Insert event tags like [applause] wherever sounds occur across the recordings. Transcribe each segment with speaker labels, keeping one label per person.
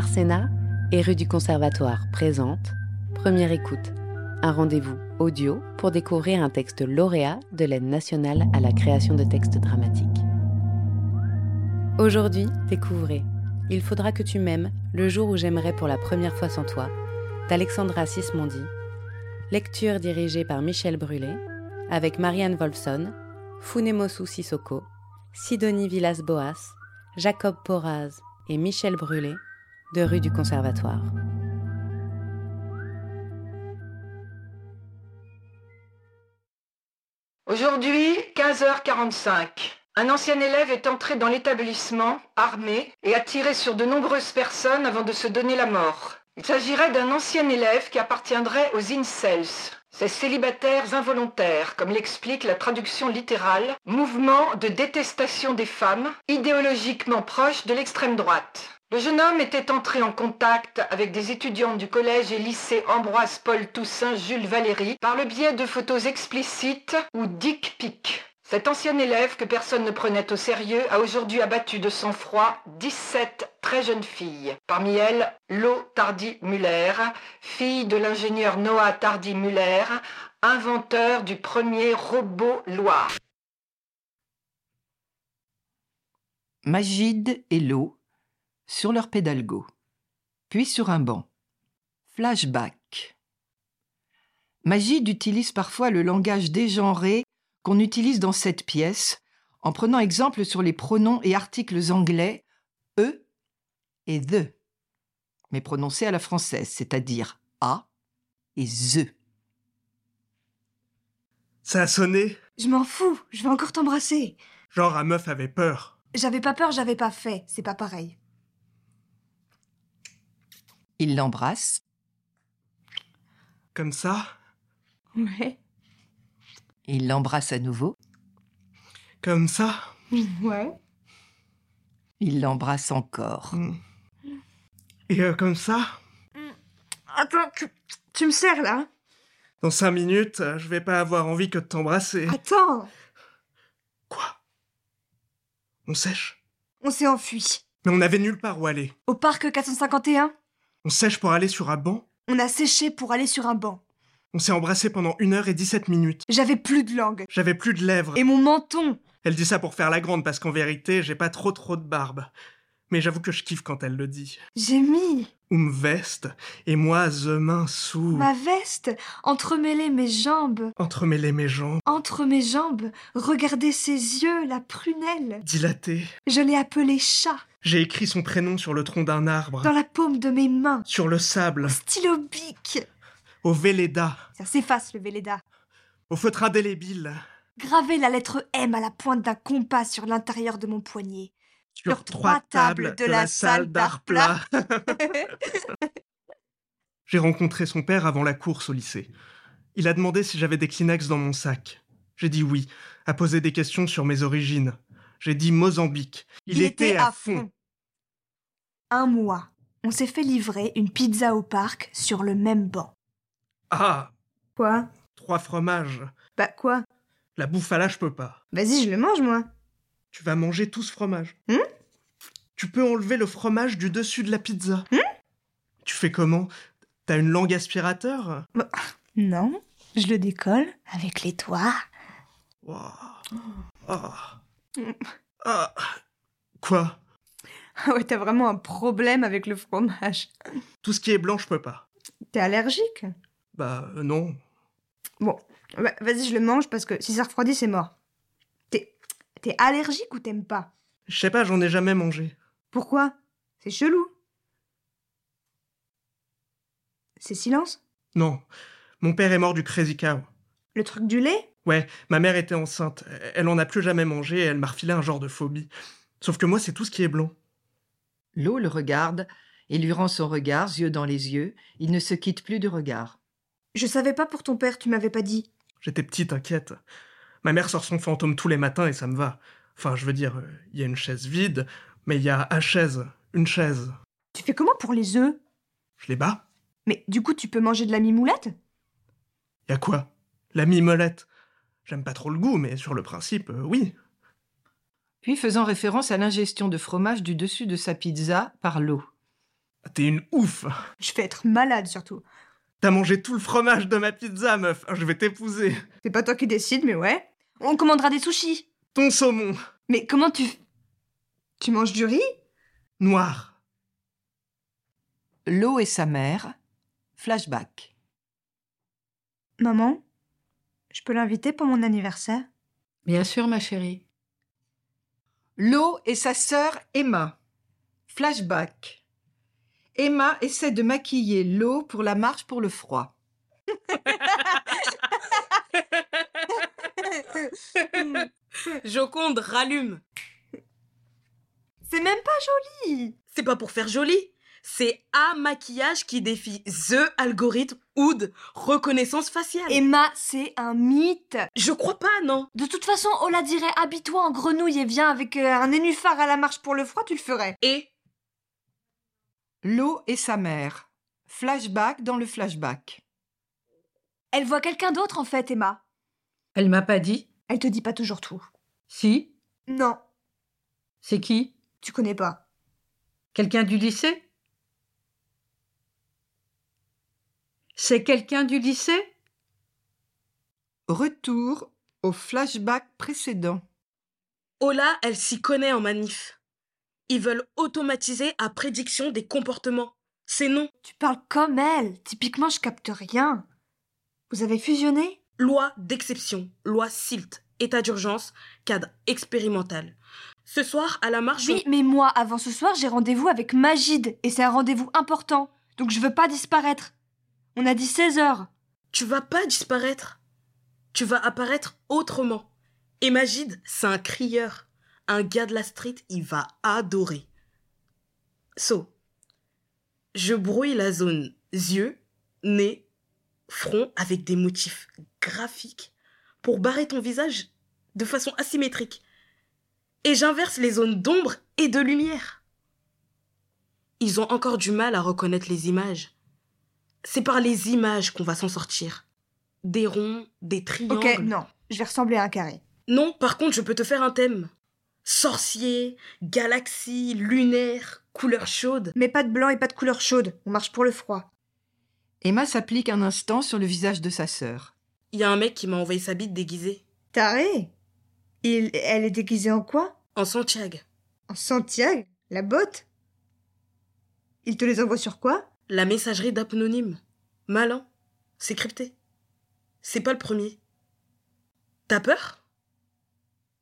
Speaker 1: Arsena et rue du Conservatoire présente Première écoute, un rendez-vous audio pour découvrir un texte lauréat de l'aide nationale à la création de textes dramatiques. Aujourd'hui, découvrez Il faudra que tu m'aimes le jour où j'aimerai pour la première fois sans toi d'Alexandra Sismondi, lecture dirigée par Michel Brûlé, avec Marianne Wolfson, Funemosu Sissoko, Sidonie Villas-Boas, Jacob Poraz et Michel Brûlé de rue du Conservatoire.
Speaker 2: Aujourd'hui, 15h45. Un ancien élève est entré dans l'établissement, armé, et a tiré sur de nombreuses personnes avant de se donner la mort. Il s'agirait d'un ancien élève qui appartiendrait aux incels, ces célibataires involontaires, comme l'explique la traduction littérale, mouvement de détestation des femmes, idéologiquement proche de l'extrême droite. Le jeune homme était entré en contact avec des étudiantes du collège et lycée Ambroise Paul Toussaint Jules Valéry par le biais de photos explicites ou dick pic. Cet ancien élève que personne ne prenait au sérieux a aujourd'hui abattu de sang-froid 17 très jeunes filles. Parmi elles, Lo Tardy-Muller, fille de l'ingénieur Noah Tardy-Muller, inventeur du premier robot Loire.
Speaker 3: Magide et Lo sur leur pédalgo, puis sur un banc. Flashback. Magide utilise parfois le langage dégenré qu'on utilise dans cette pièce, en prenant exemple sur les pronoms et articles anglais e et the, mais prononcés à la française, c'est-à-dire a et the.
Speaker 4: Ça a sonné?
Speaker 5: Je m'en fous, je vais encore t'embrasser.
Speaker 4: Genre, la meuf avait peur.
Speaker 5: J'avais pas peur, j'avais pas fait, c'est pas pareil.
Speaker 3: Il l'embrasse,
Speaker 4: Comme ça?
Speaker 5: Ouais.
Speaker 3: il l'embrasse à nouveau,
Speaker 4: Comme ça?
Speaker 5: Ouais.
Speaker 3: il l'embrasse encore.
Speaker 4: Mm. Et euh, comme ça?
Speaker 5: Attends, tu, tu me sers là
Speaker 4: Dans cinq minutes, euh, je vais pas avoir envie que de t'embrasser.
Speaker 5: Attends
Speaker 4: Quoi? On sèche?
Speaker 5: On s'est enfui.
Speaker 4: Mais on avait nulle part où aller.
Speaker 5: Au parc 451,
Speaker 4: On sèche pour aller sur un banc?
Speaker 5: On a séché pour aller sur un banc.
Speaker 4: On s'est embrassé pendant une heure et 17 minutes.
Speaker 5: J'avais plus de langue.
Speaker 4: J'avais plus de lèvres.
Speaker 5: Et mon menton
Speaker 4: Elle dit ça pour faire la grande parce qu'en vérité, j'ai pas trop trop de barbe. Mais j'avoue que je kiffe quand elle le dit.
Speaker 5: J'ai mis
Speaker 4: Um veste, et moi, the main sous.
Speaker 5: ma veste, entremêler mes jambes.
Speaker 4: Entremêler mes jambes,
Speaker 5: Entre mes jambes, regardez ses yeux, la prunelle.
Speaker 4: dilatée.
Speaker 5: Je l'ai appelé chat,
Speaker 4: J'ai écrit son prénom sur le tronc d'un arbre.
Speaker 5: dans la paume de mes mains.
Speaker 4: Sur le sable,
Speaker 5: Stylo bic.
Speaker 4: au Véleda,
Speaker 5: Ça s'efface le Véleda.
Speaker 4: au feutre indélébile,
Speaker 5: Graver la lettre M à la pointe d'un compas sur l'intérieur de mon poignet.
Speaker 4: Sur,
Speaker 5: trois tables de la salle d'art plat. [laughs]
Speaker 4: J'ai rencontré son père avant la course au lycée. Il a demandé si j'avais des Kleenex dans mon sac. J'ai dit oui, a posé des questions sur mes origines. J'ai dit Mozambique. Il, était, à fond.
Speaker 5: Un mois. On s'est fait livrer une pizza au parc sur le même banc.
Speaker 4: Ah,
Speaker 5: Quoi?
Speaker 4: Trois fromages.
Speaker 5: Bah quoi?
Speaker 4: La bouffe à là, je peux pas.
Speaker 5: Vas-y, je le mange moi.
Speaker 4: Tu vas manger tout ce fromage.
Speaker 5: Hmm
Speaker 4: tu peux enlever le fromage du dessus de la pizza.
Speaker 5: Hmm
Speaker 4: tu fais comment? T'as une langue aspirateur?
Speaker 5: Non, je le décolle avec les doigts.
Speaker 4: Waouh. Ah. Ah. Quoi?
Speaker 5: Ah ouais, t'as vraiment un problème avec le fromage.
Speaker 4: Tout ce qui est blanc, je peux pas.
Speaker 5: T'es allergique?
Speaker 4: Bah euh, non.
Speaker 5: Bon, bah, vas-y, je le mange parce que si ça refroidit, c'est mort. T'es allergique ou t'aimes pas?
Speaker 4: Je sais pas, j'en ai jamais mangé.
Speaker 5: Pourquoi? C'est chelou. C'est silence?
Speaker 4: Non. Mon père est mort du crazy cow.
Speaker 5: Le truc du lait?
Speaker 4: Ouais, ma mère était enceinte. Elle en a plus jamais mangé et elle m'a refilé un genre de phobie. Sauf que moi, c'est tout ce qui est blanc.
Speaker 3: L'eau le regarde et lui rend son regard, yeux dans les yeux. Il ne se quitte plus du regard.
Speaker 5: Je savais pas pour ton père, tu m'avais pas dit.
Speaker 4: J'étais petite, inquiète. Ma mère sort son fantôme tous les matins et ça me va. Enfin, je veux dire, il y a une chaise vide, mais il y a à chaise, une chaise.
Speaker 5: Tu fais comment pour les œufs?
Speaker 4: Je les bats
Speaker 5: Mais du coup, tu peux manger de la mimoulette?
Speaker 4: Y a quoi? La mimolette. J'aime pas trop le goût, mais sur le principe, euh, oui.
Speaker 3: Puis faisant référence à l'ingestion de fromage du dessus de sa pizza par l'eau.
Speaker 4: T'es une ouf
Speaker 5: Je vais être malade surtout.
Speaker 4: T'as mangé tout le fromage de ma pizza, meuf Je vais t'épouser
Speaker 5: C'est pas toi qui décide, mais ouais. On commandera des sushis.
Speaker 4: Ton saumon
Speaker 5: Mais comment tu. Tu manges du riz?
Speaker 4: Noir
Speaker 3: L'eau et sa mère. Flashback.
Speaker 5: Maman, je peux l'inviter pour mon anniversaire?
Speaker 6: Bien sûr, ma chérie.
Speaker 3: L'eau et sa sœur Emma. Flashback. Emma essaie de maquiller l'eau pour la marche pour le froid. [laughs] [laughs]
Speaker 7: Joconde rallume.
Speaker 5: C'est même pas joli
Speaker 7: C'est pas pour faire joli. C'est un maquillage qui défie The Algorithme Oud reconnaissance faciale.
Speaker 5: Emma, c'est un mythe
Speaker 7: je crois pas, non.
Speaker 5: De toute façon, Ola dirait habille-toi en grenouille et viens avec euh, un nénuphar à la marche pour le froid, tu le ferais.
Speaker 7: Et?
Speaker 3: L'eau et sa mère. Flashback dans le flashback.
Speaker 5: Elle voit quelqu'un d'autre en fait, Emma.
Speaker 6: Elle m'a pas dit
Speaker 5: Elle te dit pas toujours tout.
Speaker 6: Si
Speaker 5: Non,
Speaker 6: C'est qui?
Speaker 5: Tu connais pas.
Speaker 6: Quelqu'un du lycée? C'est quelqu'un du lycée?
Speaker 3: Retour au flashback précédent.
Speaker 7: Ola, elle s'y connaît en manif. Ils veulent automatiser à prédiction des comportements. C'est non.
Speaker 5: Tu parles comme elle. Typiquement, je capte rien. Vous avez fusionné?
Speaker 7: Loi d'exception, loi SILT, état d'urgence, cadre expérimental. Ce soir, à la marche,
Speaker 5: Oui, mais moi, avant ce soir, j'ai rendez-vous avec Magide et c'est un rendez-vous important. Donc je veux pas disparaître. On a dit 16 heures.
Speaker 7: tu vas pas disparaître. Tu vas apparaître autrement. Et Magid, c'est un crieur. Un gars de la street, il va adorer. So, je brouille la zone yeux, nez, front avec des motifs graphiques pour barrer ton visage de façon asymétrique. Et j'inverse les zones d'ombre et de lumière. Ils ont encore du mal à reconnaître les images. C'est par les images qu'on va s'en sortir. Des ronds, des triangles.
Speaker 5: Ok, non. Je vais ressembler à un carré.
Speaker 7: Non, par contre, je peux te faire un thème. Sorcier, galaxie, lunaire, couleur chaude.
Speaker 5: Mais pas de blanc et pas de couleur chaude. On marche pour le froid.
Speaker 3: Emma s'applique un instant sur le visage de sa sœur.
Speaker 7: Il y a un mec qui m'a envoyé sa bite déguisée.
Speaker 5: Taré Il... Elle est déguisée en quoi?
Speaker 7: En Santiago.
Speaker 5: En Santiago? La botte? Il te les envoie sur quoi?
Speaker 7: La messagerie d'apnonyme. Malin. C'est crypté. C'est pas le premier. T'as peur?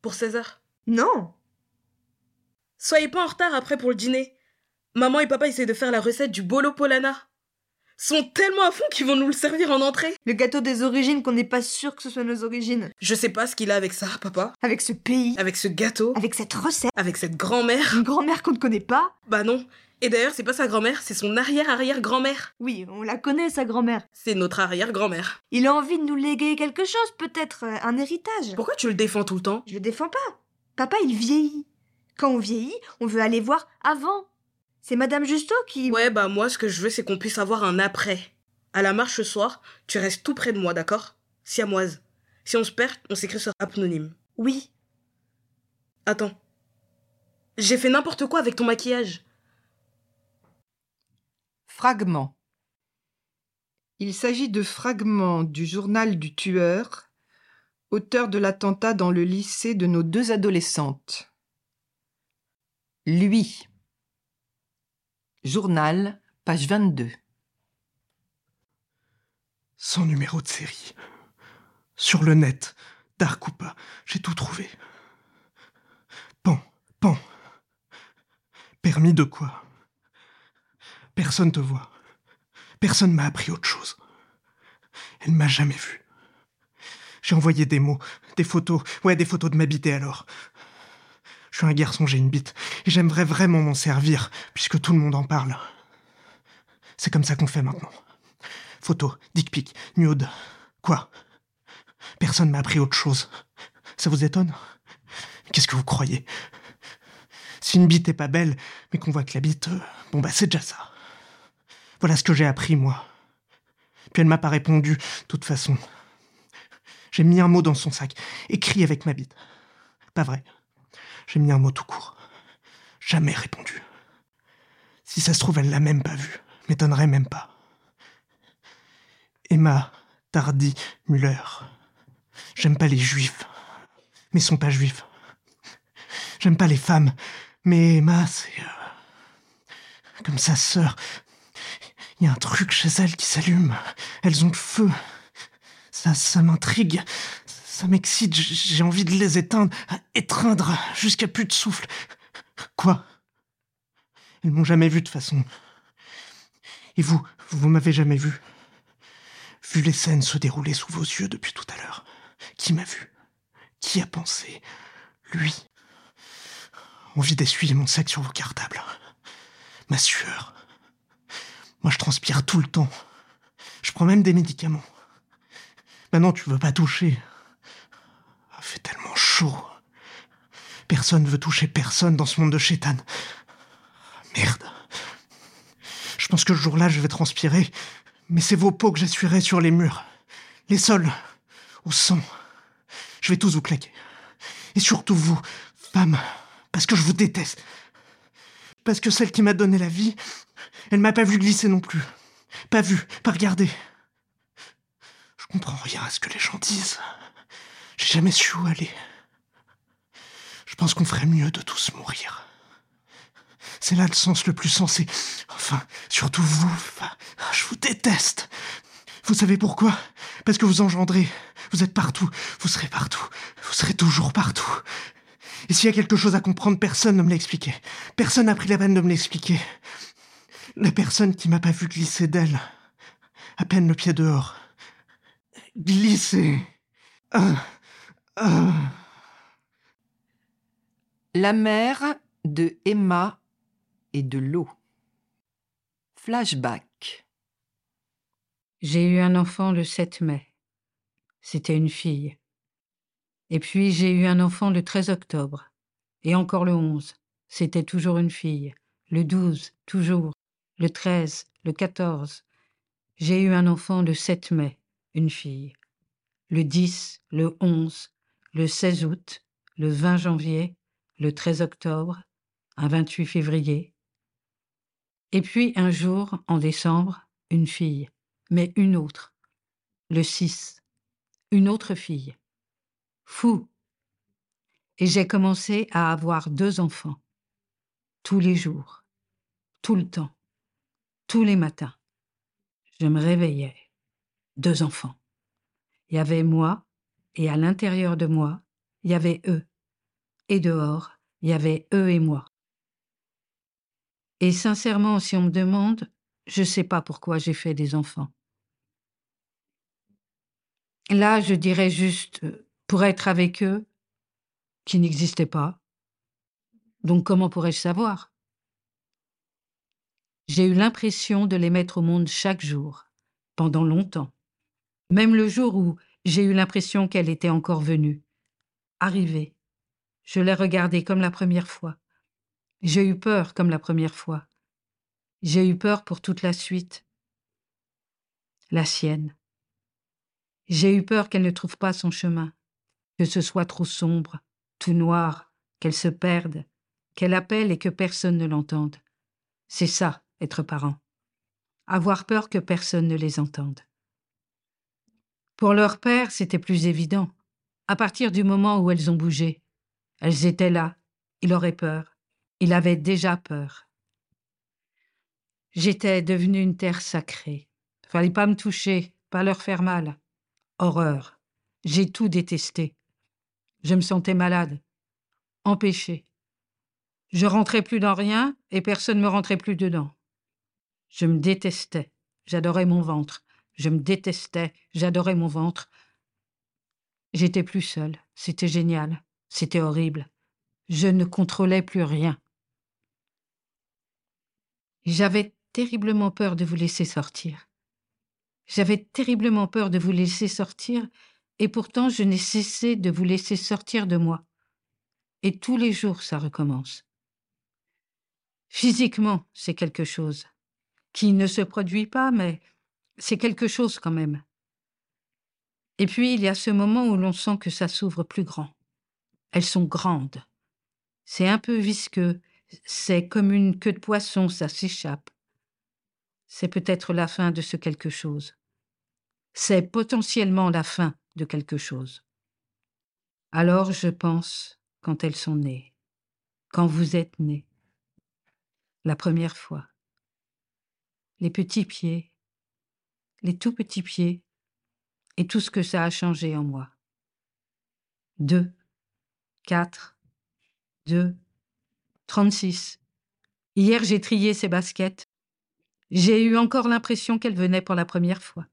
Speaker 7: Pour 16 heures.
Speaker 5: Non
Speaker 7: Soyez pas en retard après pour le dîner. Maman et papa essaient de faire la recette du bolo polana. Sont tellement à fond qu'ils vont nous le servir en entrée.
Speaker 5: Le gâteau des origines qu'on n'est pas sûr que ce soit nos origines.
Speaker 7: Je sais pas ce qu'il a avec ça, papa.
Speaker 5: Avec ce pays,
Speaker 7: Avec ce gâteau.
Speaker 5: avec cette recette,
Speaker 7: Avec cette grand-mère.
Speaker 5: une grand-mère qu'on ne connaît pas.
Speaker 7: Bah non. Et d'ailleurs, c'est pas sa grand-mère, c'est son arrière-arrière-grand-mère.
Speaker 5: Oui, on la connaît, sa grand-mère.
Speaker 7: C'est notre arrière-grand-mère.
Speaker 5: Il a envie de nous léguer quelque chose, peut-être, euh, un héritage.
Speaker 7: Pourquoi tu le défends tout le temps?
Speaker 5: Je le défends pas. Papa, il vieillit. Quand on vieillit, on veut aller voir avant. C'est Madame Justo qui...
Speaker 7: Ouais, bah moi, ce que je veux, c'est qu'on puisse avoir un après. À la marche ce soir, tu restes tout près de moi, d'accord? Siamoise. Si on se perd, on s'écrit sur apnonyme.
Speaker 5: Oui.
Speaker 7: Attends. J'ai fait n'importe quoi avec ton maquillage.
Speaker 3: Fragment. Il s'agit de fragments du journal du tueur, auteur de l'attentat dans le lycée de nos deux adolescentes. Lui. Journal, page 22.
Speaker 4: Sans numéro de série. Sur le net, dark j'ai tout trouvé. Pan, pan. Permis de quoi? Personne te voit. Personne m'a appris autre chose. Elle m'a jamais vu. J'ai envoyé des mots, des photos, ouais, des photos de ma bite et alors. Je suis un garçon, j'ai une bite, et j'aimerais vraiment m'en servir, puisque tout le monde en parle. C'est comme ça qu'on fait maintenant. Photos, dick pic, nude. Quoi? Personne m'a appris autre chose. Ça vous étonne? Qu'est-ce que vous croyez? Si une bite est pas belle, mais qu'on voit que la bite, euh, bon bah c'est déjà ça. Voilà ce que j'ai appris, moi. Puis elle m'a pas répondu, de toute façon. J'ai mis un mot dans son sac, écrit avec ma bite. Pas vrai. J'ai mis un mot tout court. Jamais répondu. Si ça se trouve, elle l'a même pas vu. M'étonnerait même pas. Emma Tardy Muller. J'aime pas les juifs. Mais ils sont pas juifs. J'aime pas les femmes. Mais Emma, c'est. euh, Comme sa sœur. Il y a un truc chez elles qui s'allume. Elles ont le feu. Ça, ça m'intrigue. Ça m'excite. J'ai envie de les éteindre, étreindre jusqu'à plus de souffle. Quoi? Elles m'ont jamais vu de façon. Et vous, vous m'avez jamais vu? Vu les scènes se dérouler sous vos yeux depuis tout à l'heure. Qui m'a vu? Qui a pensé? Lui. Envie d'essuyer mon sac sur vos cartables. Ma sueur. Moi, je transpire tout le temps. Je prends même des médicaments. Maintenant, tu veux pas toucher. Tellement chaud. Personne veut toucher personne dans ce monde de chétane. Merde. Je pense que ce jour-là, je vais transpirer. Mais c'est vos peaux que j'essuierai sur les murs. Les sols. Au sang. Je vais tous vous claquer. Et surtout vous, femmes. Parce que je vous déteste. Parce que celle qui m'a donné la vie, elle m'a pas vu glisser non plus. Pas vu, pas regardé. Je comprends rien à ce que les gens disent. J'ai jamais su où aller. Je pense qu'on ferait mieux de tous mourir. C'est là le sens le plus sensé. Enfin, surtout vous. je vous déteste. Vous savez pourquoi? Parce que vous engendrez. Vous êtes partout. Vous serez partout. Vous serez toujours partout. Et s'il y a quelque chose à comprendre, personne ne me l'a expliqué. Personne n'a pris la peine de me l'expliquer. La personne qui m'a pas vu glisser d'elle. À peine le pied dehors. Glisser.
Speaker 3: La mère de Emma et de l'eau. Flashback.
Speaker 6: J'ai eu un enfant le 7 mai. C'était une fille. Et puis j'ai eu un enfant le 13 octobre. Et encore le 11. C'était toujours une fille. Le 12, toujours. Le 13, le 14. J'ai eu un enfant le 7 mai, une fille. Le 10, le 11, le 16 août, le 20 janvier, le 13 octobre, un 28 février. Et puis un jour, en décembre, une fille, mais une autre. Le 6, une autre fille. Fou. Et j'ai commencé à avoir deux enfants. Tous les jours. Tout le temps. Tous les matins. Je me réveillais. Deux enfants. Il y avait moi, et à l'intérieur de moi, il y avait eux. Et dehors, il y avait eux et moi. Et sincèrement, si on me demande, je ne sais pas pourquoi j'ai fait des enfants. Là, je dirais juste euh, pour être avec eux, qui n'existaient pas. Donc comment pourrais-je savoir? J'ai eu l'impression de les mettre au monde chaque jour, pendant longtemps. Même le jour où j'ai eu l'impression qu'elle était encore venue. Arrivée. Je l'ai regardée comme la première fois. J'ai eu peur comme la première fois. J'ai eu peur pour toute la suite. La sienne. J'ai eu peur qu'elle ne trouve pas son chemin, que ce soit trop sombre, tout noir, qu'elle se perde, qu'elle appelle et que personne ne l'entende. C'est ça, être parent. Avoir peur que personne ne les entende. Pour leur père, c'était plus évident. À partir du moment où elles ont bougé, elles étaient là, il aurait peur. Il avait déjà peur. J'étais devenue une terre sacrée. Fallait pas me toucher, pas leur faire mal. Horreur. J'ai tout détesté. Je me sentais malade, empêchée. Je rentrais plus dans rien et personne me rentrait plus dedans. Je me détestais. J'adorais mon ventre. Je me détestais. J'adorais mon ventre. J'étais plus seule. C'était génial. C'était horrible. Je ne contrôlais plus rien. J'avais terriblement peur de vous laisser sortir. J'avais terriblement peur de vous laisser sortir, et pourtant je n'ai cessé de vous laisser sortir de moi. Et tous les jours ça recommence. Physiquement, c'est quelque chose qui ne se produit pas, mais c'est quelque chose quand même. Et puis il y a ce moment où l'on sent que ça s'ouvre plus grand. Elles sont grandes. C'est un peu visqueux, C'est comme une queue de poisson, ça s'échappe. C'est peut-être la fin de ce quelque chose. C'est potentiellement la fin de quelque chose. Alors je pense quand elles sont nées, quand vous êtes nés, la première fois. Les petits pieds, les tout petits pieds, et tout ce que ça a changé en moi. Deux, quatre, deux, trente-six. Hier j'ai trié ces baskets. J'ai eu encore l'impression qu'elles venaient pour la première fois.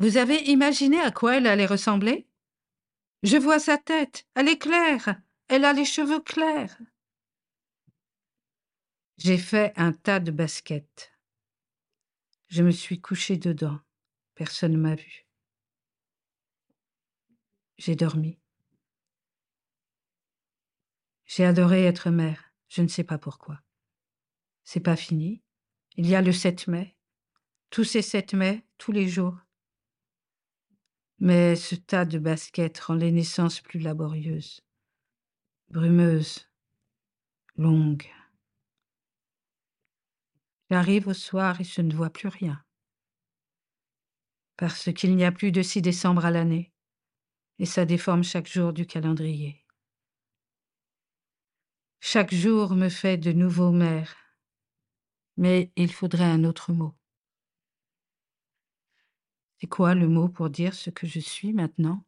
Speaker 6: Vous avez imaginé à quoi elle allait ressembler? Je vois sa tête, elle est claire, elle a les cheveux clairs. J'ai fait un tas de baskets. Je me suis couché dedans. Personne ne m'a vu. J'ai dormi. J'ai adoré être mère, je ne sais pas pourquoi. C'est pas fini. Il y a le 7 mai. Tous ces 7 mai, tous les jours. Mais ce tas de baskets rend les naissances plus laborieuses, brumeuses, longues. J'arrive au soir et je ne vois plus rien. Parce qu'il n'y a plus de 6 décembre à l'année, et ça déforme chaque jour du calendrier. Chaque jour me fait de nouveaux mères, mais il faudrait un autre mot. C'est quoi le mot pour dire ce que je suis maintenant?